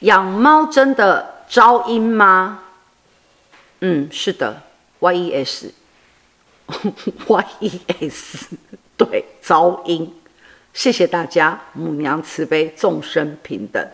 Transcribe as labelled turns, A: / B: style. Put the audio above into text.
A: 养猫真的招阴吗？嗯，是的，YES，YES。对，招阴。谢谢大家，母娘慈悲，众生平等。